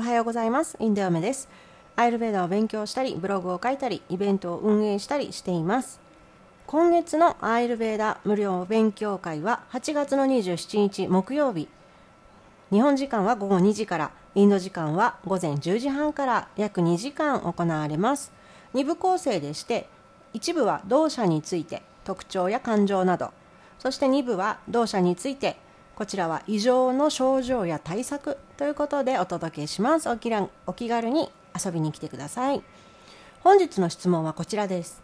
おはようございます。インデオメです。アイルベーダを勉強したりブログを書いたりイベントを運営したりしています。今月のアイルベーダ無料勉強会は8月の27日木曜日。日本時間は午後2時からインド時間は午前10時半から約2時間行われます。2部構成でして一部は動作について特徴や感情など。そして2部は動作についてこちらは異常の症状や対策ということでお届けします。お気お気軽に遊びに来てください。本日の質問はこちらです。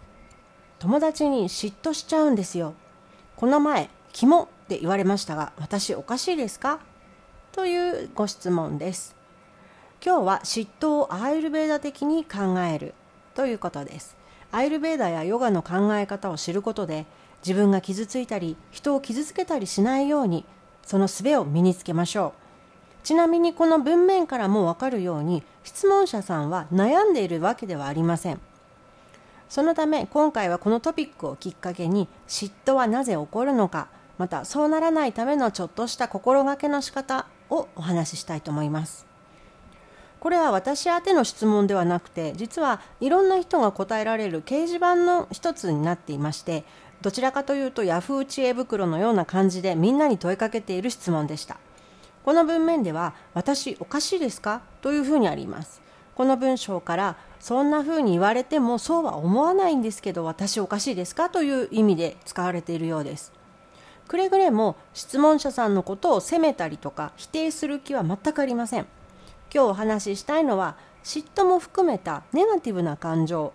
友達に嫉妬しちゃうんですよ。この前「キモ」って言われましたが私おかしいですか？というご質問です。今日は嫉妬をアイルベーダ的に考える。ということです。アイルベーダやヨガの考え方を知ることで自分が傷ついたり人を傷つけたりしないようにその術を身につけましょう。ちなみにこの文面からもわかるように質問者さんは悩んでいるわけではありません。そのため今回はこのトピックをきっかけに嫉妬はなぜ起こるのかまたそうならないためのちょっとした心がけの仕方をお話ししたいと思います。これは私宛ての質問ではなくて実はいろんな人が答えられる掲示板の一つになっていましてどちらかというとヤフー知恵袋のような感じでみんなに問いかけている質問でした。この文面では私おかしいですか？というふうにあります。この文章からそんなふうに言われてもそうは思わないんですけど私おかしいですか？という意味で使われているようです。くれぐれも質問者さんのことを責めたりとか否定する気は全くありません。今日お話ししたいのは嫉妬も含めたネガティブな感情。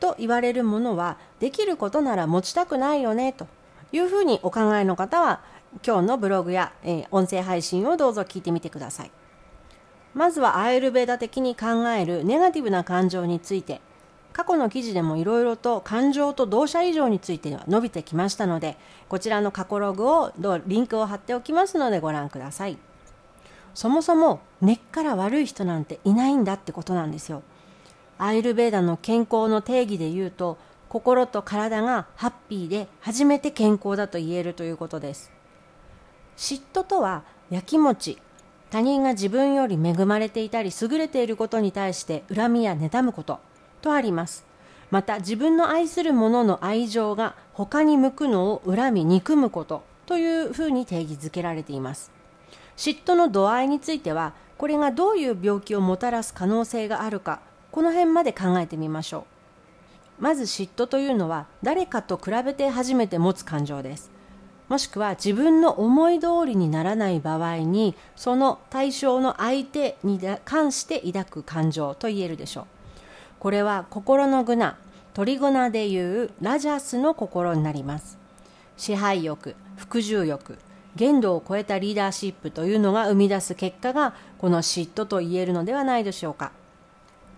と言われるものはできることなら持ちたくないよねというふうにお考えの方は今日のブログや、えー、音声配信をどうぞ聞いてみてください。まずはアイルベーダ的に考えるネガティブな感情について過去の記事でもいろいろと感情と同社以上については伸びてきましたのでこちらの過去ログをリンクを貼っておきますのでご覧ください。そもそも根っから悪い人なんていないんだってことなんですよ。アイルベーダの健康の定義で言うと心と体がハッピーで初めて健康だと言えるということです。嫉妬とはやきもち他人が自分より恵まれていたり優れていることに対して恨みや妬むこととあります。また自分の愛する者の愛情が他に向くのを恨み憎むことというふうに定義づけられています。嫉妬の度合いについてはこれがどういう病気をもたらす可能性があるかこの辺まで考えてみましょう。まず嫉妬というのは誰かと比べて初めて持つ感情です。もしくは自分の思い通りにならない場合にその対象の相手に関して抱く感情と言えるでしょう。これは心のグナトリゴナでいうラジャスの心になります。支配欲服従欲限度を超えたリーダーシップというのが生み出す結果がこの嫉妬と言えるのではないでしょうか。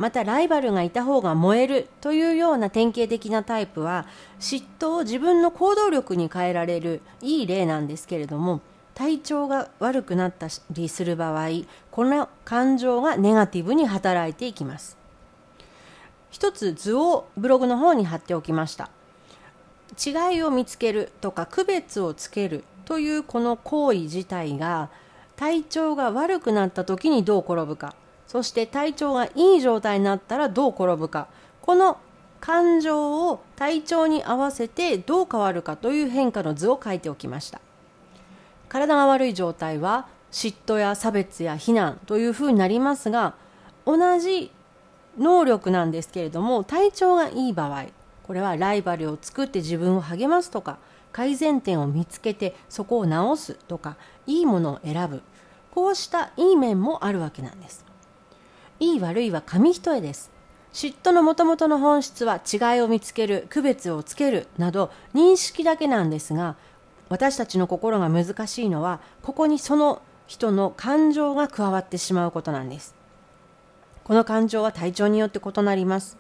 またライバルがいた方が燃えるというような典型的なタイプは嫉妬を自分の行動力に変えられるいい例なんですけれども体調が悪くなったりする場合この感情がネガティブに働いていきます。一つ図をブログの方に貼っておきました。違いを見つけるとか区別をつけるというこの行為自体が体調が悪くなった時にどう転ぶか。そして体調がいい状態になったらどう転ぶか。この感情を体調に合わせてどう変わるかという変化の図を書いておきました。体が悪い状態は嫉妬や差別や非難というふうになりますが同じ能力なんですけれども体調がいい場合これはライバルを作って自分を励ますとか改善点を見つけてそこを直すとかいいものを選ぶ。こうしたいい面もあるわけなんです。いい悪いは紙一重です。嫉妬のもともとの本質は違いを見つける区別をつけるなど認識だけなんですが私たちの心が難しいのはここにその人の感情が加わってしまうことなんです。この感情は体調によって異なります。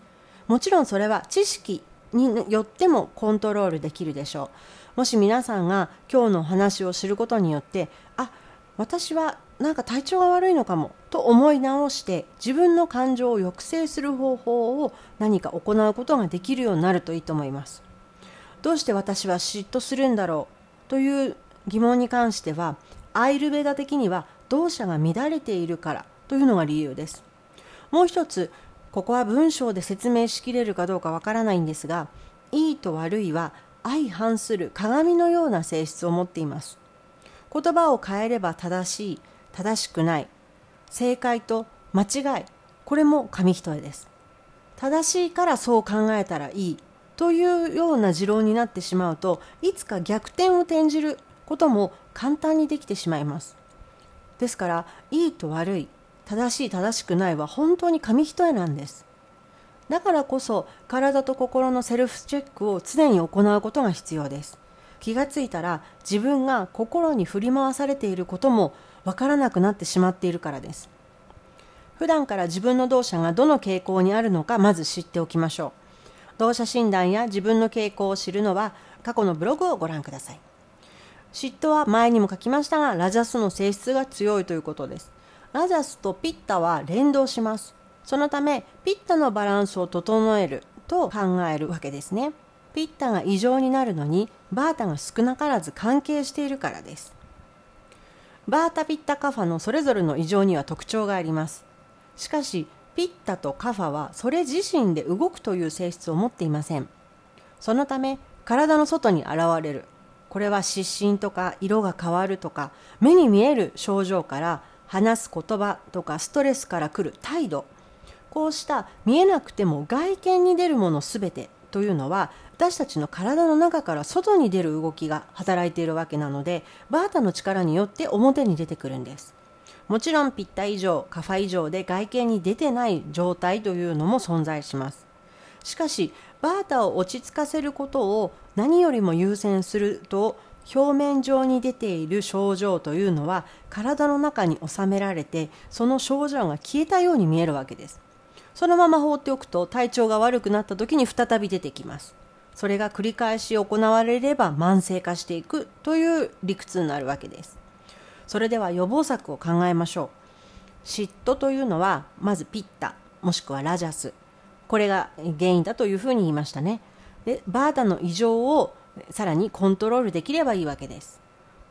もちろんそれは知識によってもコントロールできるでしょう。もし皆さんが今日の話を知ることによってあ私はなんか体調が悪いのかもと思い直して自分の感情を抑制する方法を何か行うことができるようになるといいと思います。どうして私は嫉妬するんだろうという疑問に関してはアイルベダ的には動作が乱れているからというのが理由です。もう一つここは文章で説明しきれるかどうかわからないんですがいいと悪いは相反する鏡のような性質を持っています。言葉を変えれば正しい正しくない正解と間違いこれも紙一重です。正しいからそう考えたらいいというような持論になってしまうといつか逆転を転じることも簡単にできてしまいます。ですからいいと悪い正しい正しくないは本当に紙一重なんです。だからこそ体と心のセルフチェックを常に行うことが必要です。気がついたら自分が心に振り回されていることもわからなくなってしまっているからです。普段から自分の動作がどの傾向にあるのかまず知っておきましょう。動作診断や自分の傾向を知るのは過去のブログをご覧ください。嫉妬は前にも書きましたがラジャスの性質が強いということです。ラジャスとピッタは連動します。そのためピッタのバランスを整えると考えるわけですね。ピッタが異常になるのにバータが少なからず関係しているからです。バータピッタカファのそれぞれの異常には特徴があります。しかしピッタとカファはそれ自身で動くという性質を持っていません。そのため体の外に現れる。これは失神とか色が変わるとか目に見える症状から話す言葉とかストレスから来る態度。こうした見えなくても外見に出るものすべてというのは私たちの体の中から外に出る動きが働いているわけなのでバータの力によって表に出てくるんです。もちろんピッタ以上カファ以上で外見に出てない状態というのも存在します。しかしバータを落ち着かせることを何よりも優先すると表面上に出ている症状というのは体の中に収められてその症状が消えたように見えるわけです。そのまま放っておくと体調が悪くなった時に再び出てきます。それが繰り返し行われれば慢性化していくという理屈になるわけです。それでは予防策を考えましょう。嫉妬というのはまずピッタもしくはラジャス。これが原因だというふうに言いましたね。でバータの異常をさらにコントロールできればいいわけです。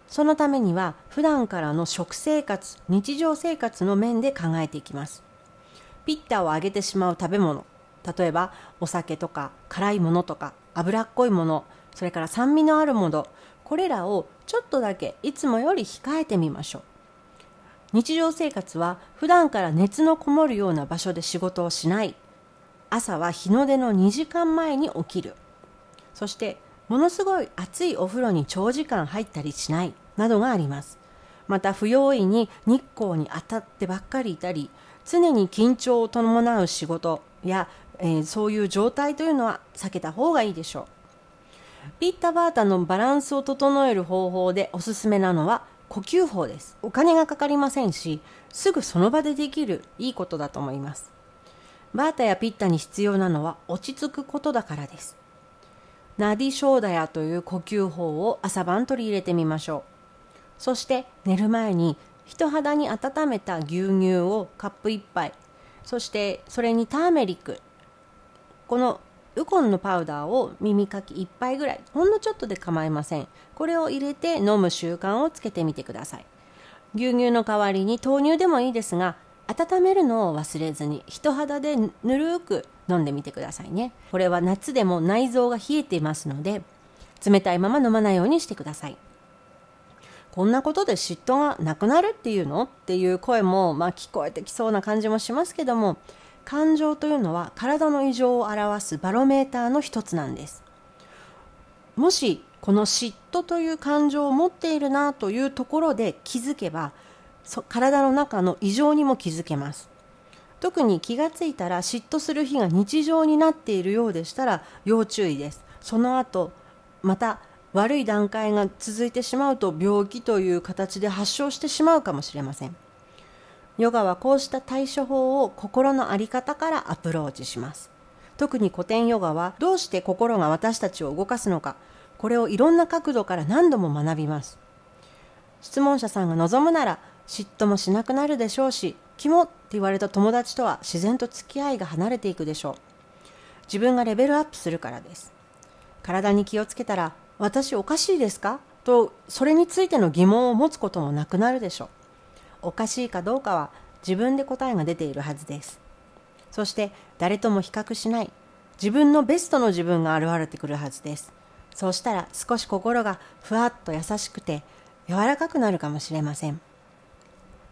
そのためには普段からの食生活日常生活の面で考えていきます。ピッタを上げてしまう食べ物例えばお酒とか辛いものとか脂っこいものそれから酸味のあるものこれらをちょっとだけいつもより控えてみましょう。日常生活は普段から熱のこもるような場所で仕事をしない。朝は日の出の2時間前に起きる。そしてものすごい熱いお風呂に長時間入ったりしない。などがあります。また不用意に日光に当たってばっかりいたり常に緊張を伴う仕事や、えー、そういう状態というのは避けた方がいいでしょう。ピッタバータのバランスを整える方法でおすすめなのは呼吸法です。お金がかかりませんし、すぐその場でできるいいことだと思います。バータやピッタに必要なのは落ち着くことだからです。ナディショーダヤという呼吸法を朝晩取り入れてみましょう。そして寝る前に人肌に温めた牛乳をカップ1杯そしてそれにターメリックこのウコンのパウダーを耳かき1杯ぐらいほんのちょっとで構いません。これを入れて飲む習慣をつけてみてください。牛乳の代わりに豆乳でもいいですが温めるのを忘れずに人肌でぬるく飲んでみてくださいね。これは夏でも内臓が冷えていますので冷たいまま飲まないようにしてください。こんなことで嫉妬がなくなるっていうの？っていう声も、まあ、聞こえてきそうな感じもしますけども感情というのは体の異常を表すバロメーターの一つなんです。もしこの嫉妬という感情を持っているなというところで気づけば体の中の異常にも気づけます。特に気がついたら嫉妬する日が日常になっているようでしたら要注意です。その後また悪い段階が続いてしまうと病気という形で発症してしまうかもしれません。ヨガはこうした対処法を心の在り方からアプローチします。特に古典ヨガはどうして心が私たちを動かすのか。これをいろんな角度から何度も学びます。質問者さんが望むなら嫉妬もしなくなるでしょうしキモって言われた友達とは自然と付き合いが離れていくでしょう。自分がレベルアップするからです。体に気をつけたら私おかしいですか？とそれについての疑問を持つこともなくなるでしょう。おかしいかどうかは自分で答えが出ているはずです。そして誰とも比較しない自分のベストの自分が現れてくるはずです。そうしたら少し心がふわっと優しくて柔らかくなるかもしれません。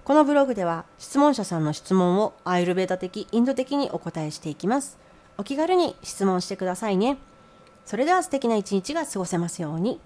このブログでは質問者さんの質問をアイルベーダ的インド的にお答えしていきます。お気軽に質問してくださいね。それでは素敵な一日が過ごせますように。